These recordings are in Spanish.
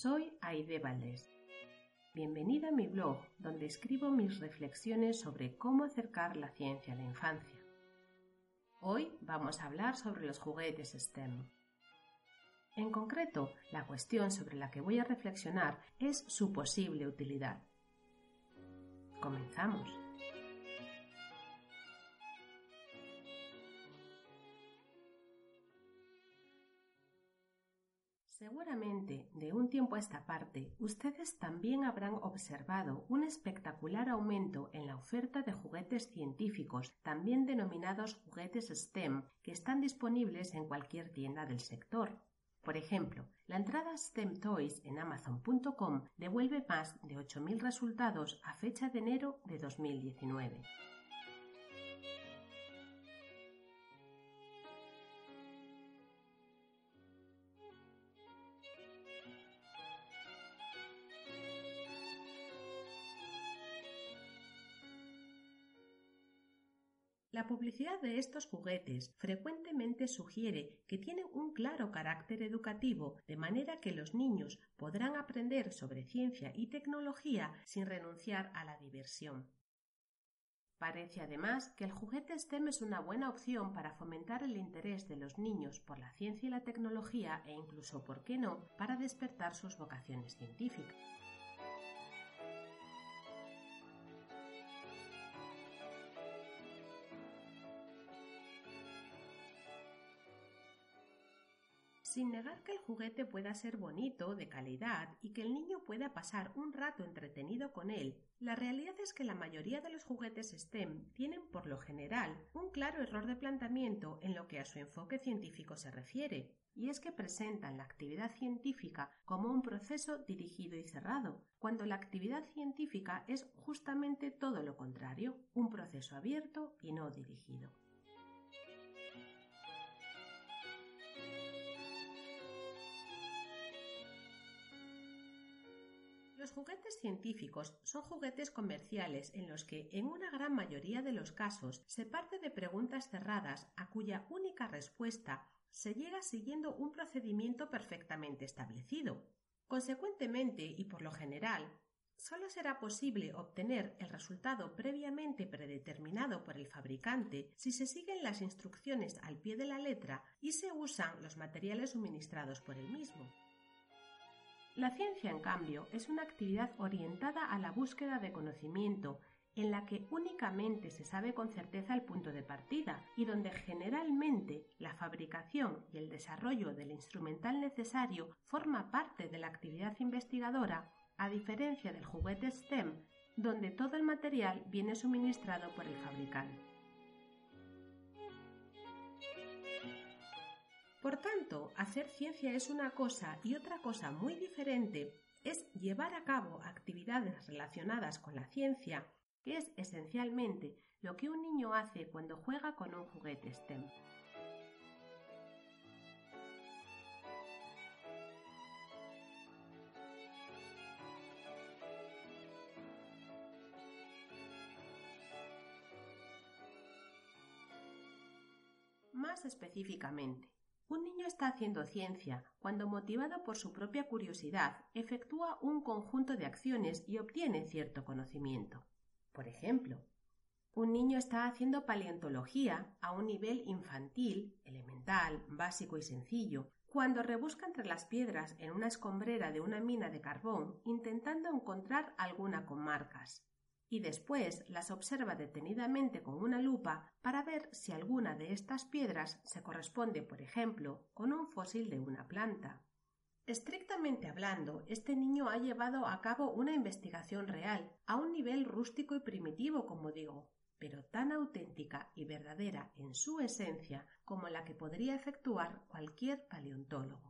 Soy Aide Valdés. Bienvenida a mi blog, donde escribo mis reflexiones sobre cómo acercar la ciencia a la infancia. Hoy vamos a hablar sobre los juguetes STEM. En concreto, la cuestión sobre la que voy a reflexionar es su posible utilidad. Comenzamos. Seguramente, de un tiempo a esta parte, ustedes también habrán observado un espectacular aumento en la oferta de juguetes científicos, también denominados juguetes STEM, que están disponibles en cualquier tienda del sector. Por ejemplo, la entrada STEM Toys en Amazon.com devuelve más de 8.000 resultados a fecha de enero de 2019. Publicidad de estos juguetes frecuentemente sugiere que tienen un claro carácter educativo, de manera que los niños podrán aprender sobre ciencia y tecnología sin renunciar a la diversión. Parece además que el juguete STEM es una buena opción para fomentar el interés de los niños por la ciencia y la tecnología e incluso, por qué no, para despertar sus vocaciones científicas. Sin negar que el juguete pueda ser bonito, de calidad y que el niño pueda pasar un rato entretenido con él, la realidad es que la mayoría de los juguetes STEM tienen por lo general un claro error de planteamiento en lo que a su enfoque científico se refiere, y es que presentan la actividad científica como un proceso dirigido y cerrado, cuando la actividad científica es justamente todo lo contrario, un proceso abierto y no dirigido. Los juguetes científicos son juguetes comerciales en los que, en una gran mayoría de los casos, se parte de preguntas cerradas a cuya única respuesta se llega siguiendo un procedimiento perfectamente establecido. Consecuentemente, y por lo general, solo será posible obtener el resultado previamente predeterminado por el fabricante si se siguen las instrucciones al pie de la letra y se usan los materiales suministrados por el mismo. La ciencia, en cambio, es una actividad orientada a la búsqueda de conocimiento, en la que únicamente se sabe con certeza el punto de partida y donde generalmente la fabricación y el desarrollo del instrumental necesario forma parte de la actividad investigadora, a diferencia del juguete STEM, donde todo el material viene suministrado por el fabricante. Por tanto, hacer ciencia es una cosa y otra cosa muy diferente es llevar a cabo actividades relacionadas con la ciencia, que es esencialmente lo que un niño hace cuando juega con un juguete STEM. Más específicamente, un niño está haciendo ciencia cuando, motivado por su propia curiosidad, efectúa un conjunto de acciones y obtiene cierto conocimiento. Por ejemplo, un niño está haciendo paleontología a un nivel infantil, elemental, básico y sencillo, cuando rebusca entre las piedras en una escombrera de una mina de carbón intentando encontrar alguna con marcas y después las observa detenidamente con una lupa para ver si alguna de estas piedras se corresponde, por ejemplo, con un fósil de una planta. Estrictamente hablando, este niño ha llevado a cabo una investigación real, a un nivel rústico y primitivo, como digo, pero tan auténtica y verdadera en su esencia como la que podría efectuar cualquier paleontólogo.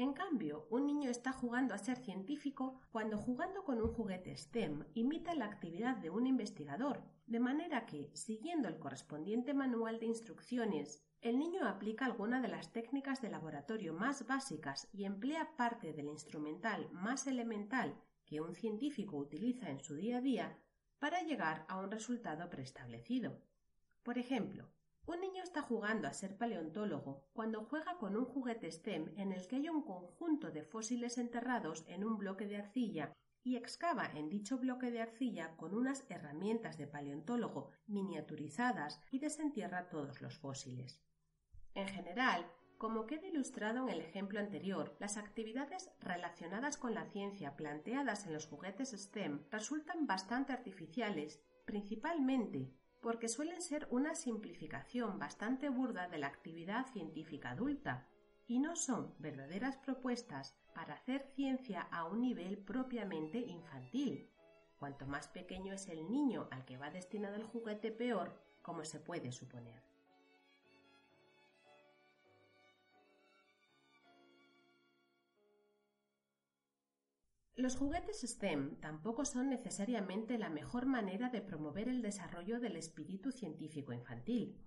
En cambio, un niño está jugando a ser científico cuando jugando con un juguete STEM imita la actividad de un investigador, de manera que, siguiendo el correspondiente manual de instrucciones, el niño aplica alguna de las técnicas de laboratorio más básicas y emplea parte del instrumental más elemental que un científico utiliza en su día a día para llegar a un resultado preestablecido. Por ejemplo, un niño está jugando a ser paleontólogo cuando juega con un juguete STEM en el que hay un conjunto de fósiles enterrados en un bloque de arcilla y excava en dicho bloque de arcilla con unas herramientas de paleontólogo miniaturizadas y desentierra todos los fósiles. En general, como queda ilustrado en el ejemplo anterior, las actividades relacionadas con la ciencia planteadas en los juguetes STEM resultan bastante artificiales, principalmente porque suelen ser una simplificación bastante burda de la actividad científica adulta y no son verdaderas propuestas para hacer ciencia a un nivel propiamente infantil. Cuanto más pequeño es el niño al que va destinado el juguete, peor, como se puede suponer. Los juguetes STEM tampoco son necesariamente la mejor manera de promover el desarrollo del espíritu científico infantil.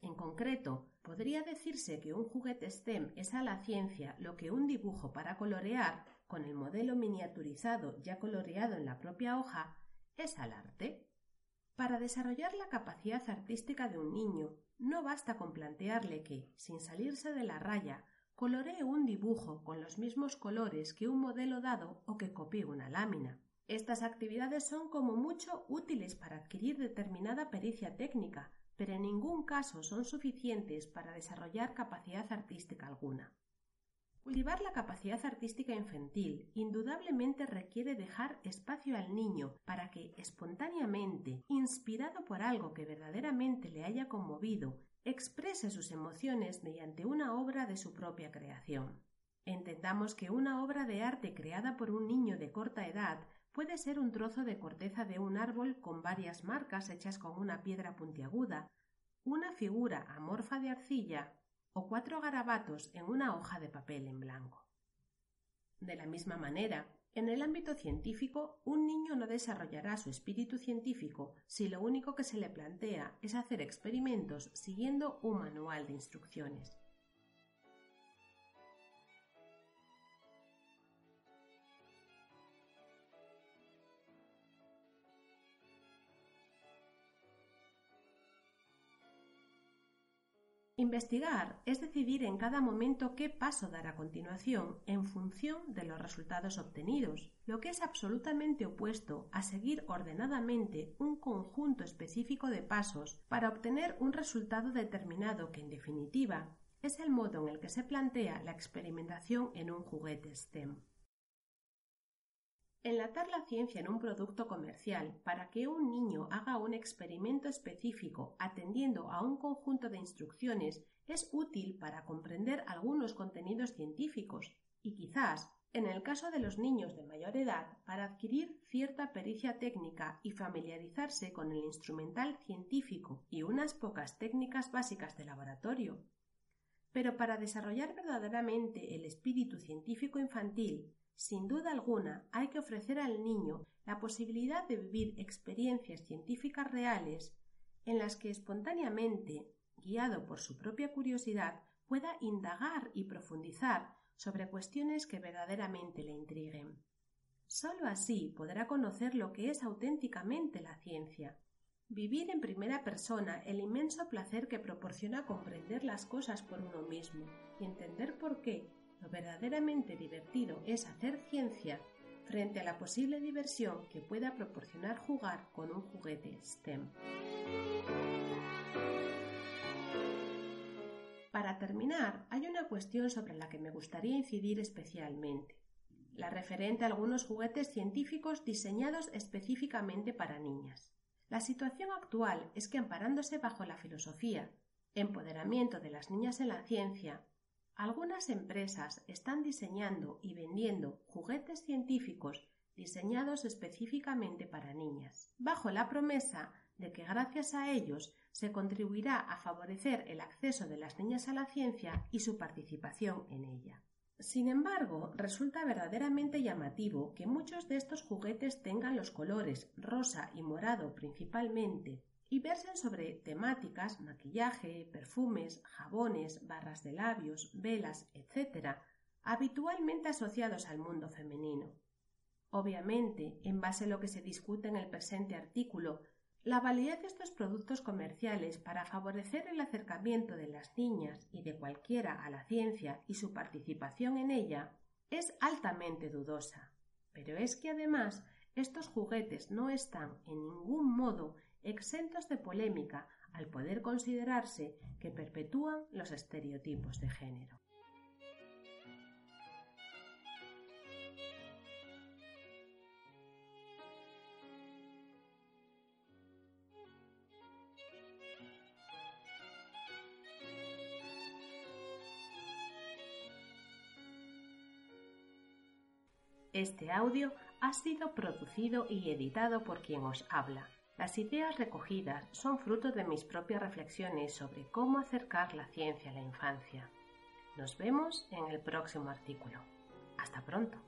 En concreto, podría decirse que un juguete STEM es a la ciencia lo que un dibujo para colorear, con el modelo miniaturizado ya coloreado en la propia hoja, es al arte. Para desarrollar la capacidad artística de un niño, no basta con plantearle que, sin salirse de la raya, coloree un dibujo con los mismos colores que un modelo dado o que copie una lámina. Estas actividades son como mucho útiles para adquirir determinada pericia técnica, pero en ningún caso son suficientes para desarrollar capacidad artística alguna. Cultivar la capacidad artística infantil indudablemente requiere dejar espacio al niño para que espontáneamente, inspirado por algo que verdaderamente le haya conmovido exprese sus emociones mediante una obra de su propia creación. Entendamos que una obra de arte creada por un niño de corta edad puede ser un trozo de corteza de un árbol con varias marcas hechas con una piedra puntiaguda, una figura amorfa de arcilla o cuatro garabatos en una hoja de papel en blanco. De la misma manera, en el ámbito científico, un niño no desarrollará su espíritu científico si lo único que se le plantea es hacer experimentos siguiendo un manual de instrucciones. Investigar es decidir en cada momento qué paso dar a continuación en función de los resultados obtenidos, lo que es absolutamente opuesto a seguir ordenadamente un conjunto específico de pasos para obtener un resultado determinado que en definitiva es el modo en el que se plantea la experimentación en un juguete STEM. Enlatar la ciencia en un producto comercial para que un niño haga un experimento específico atendiendo a un conjunto de instrucciones es útil para comprender algunos contenidos científicos y quizás, en el caso de los niños de mayor edad, para adquirir cierta pericia técnica y familiarizarse con el instrumental científico y unas pocas técnicas básicas de laboratorio. Pero para desarrollar verdaderamente el espíritu científico infantil sin duda alguna, hay que ofrecer al niño la posibilidad de vivir experiencias científicas reales en las que espontáneamente, guiado por su propia curiosidad, pueda indagar y profundizar sobre cuestiones que verdaderamente le intriguen. Sólo así podrá conocer lo que es auténticamente la ciencia, vivir en primera persona el inmenso placer que proporciona comprender las cosas por uno mismo y entender por qué lo verdaderamente divertido es hacer ciencia frente a la posible diversión que pueda proporcionar jugar con un juguete STEM. Para terminar, hay una cuestión sobre la que me gustaría incidir especialmente, la referente a algunos juguetes científicos diseñados específicamente para niñas. La situación actual es que amparándose bajo la filosofía, empoderamiento de las niñas en la ciencia, Algunas empresas están diseñando y vendiendo juguetes científicos diseñados específicamente para niñas, bajo la promesa de que gracias a ellos se contribuirá a favorecer el acceso de las niñas a la ciencia y su participación en ella. Sin embargo, resulta verdaderamente llamativo que muchos de estos juguetes tengan los colores rosa y morado principalmente y versen sobre temáticas, maquillaje, perfumes, jabones, barras de labios, velas, etc., habitualmente asociados al mundo femenino. Obviamente, en base a lo que se discute en el presente artículo, la validez de estos productos comerciales para favorecer el acercamiento de las niñas y de cualquiera a la ciencia y su participación en ella es altamente dudosa. Pero es que además estos juguetes no están en ningún modo exentos de polémica al poder considerarse que perpetúan los estereotipos de género. Este audio ha sido producido y editado por quien os habla. Las ideas recogidas son fruto de mis propias reflexiones sobre cómo acercar la ciencia a la infancia. Nos vemos en el próximo artículo. Hasta pronto.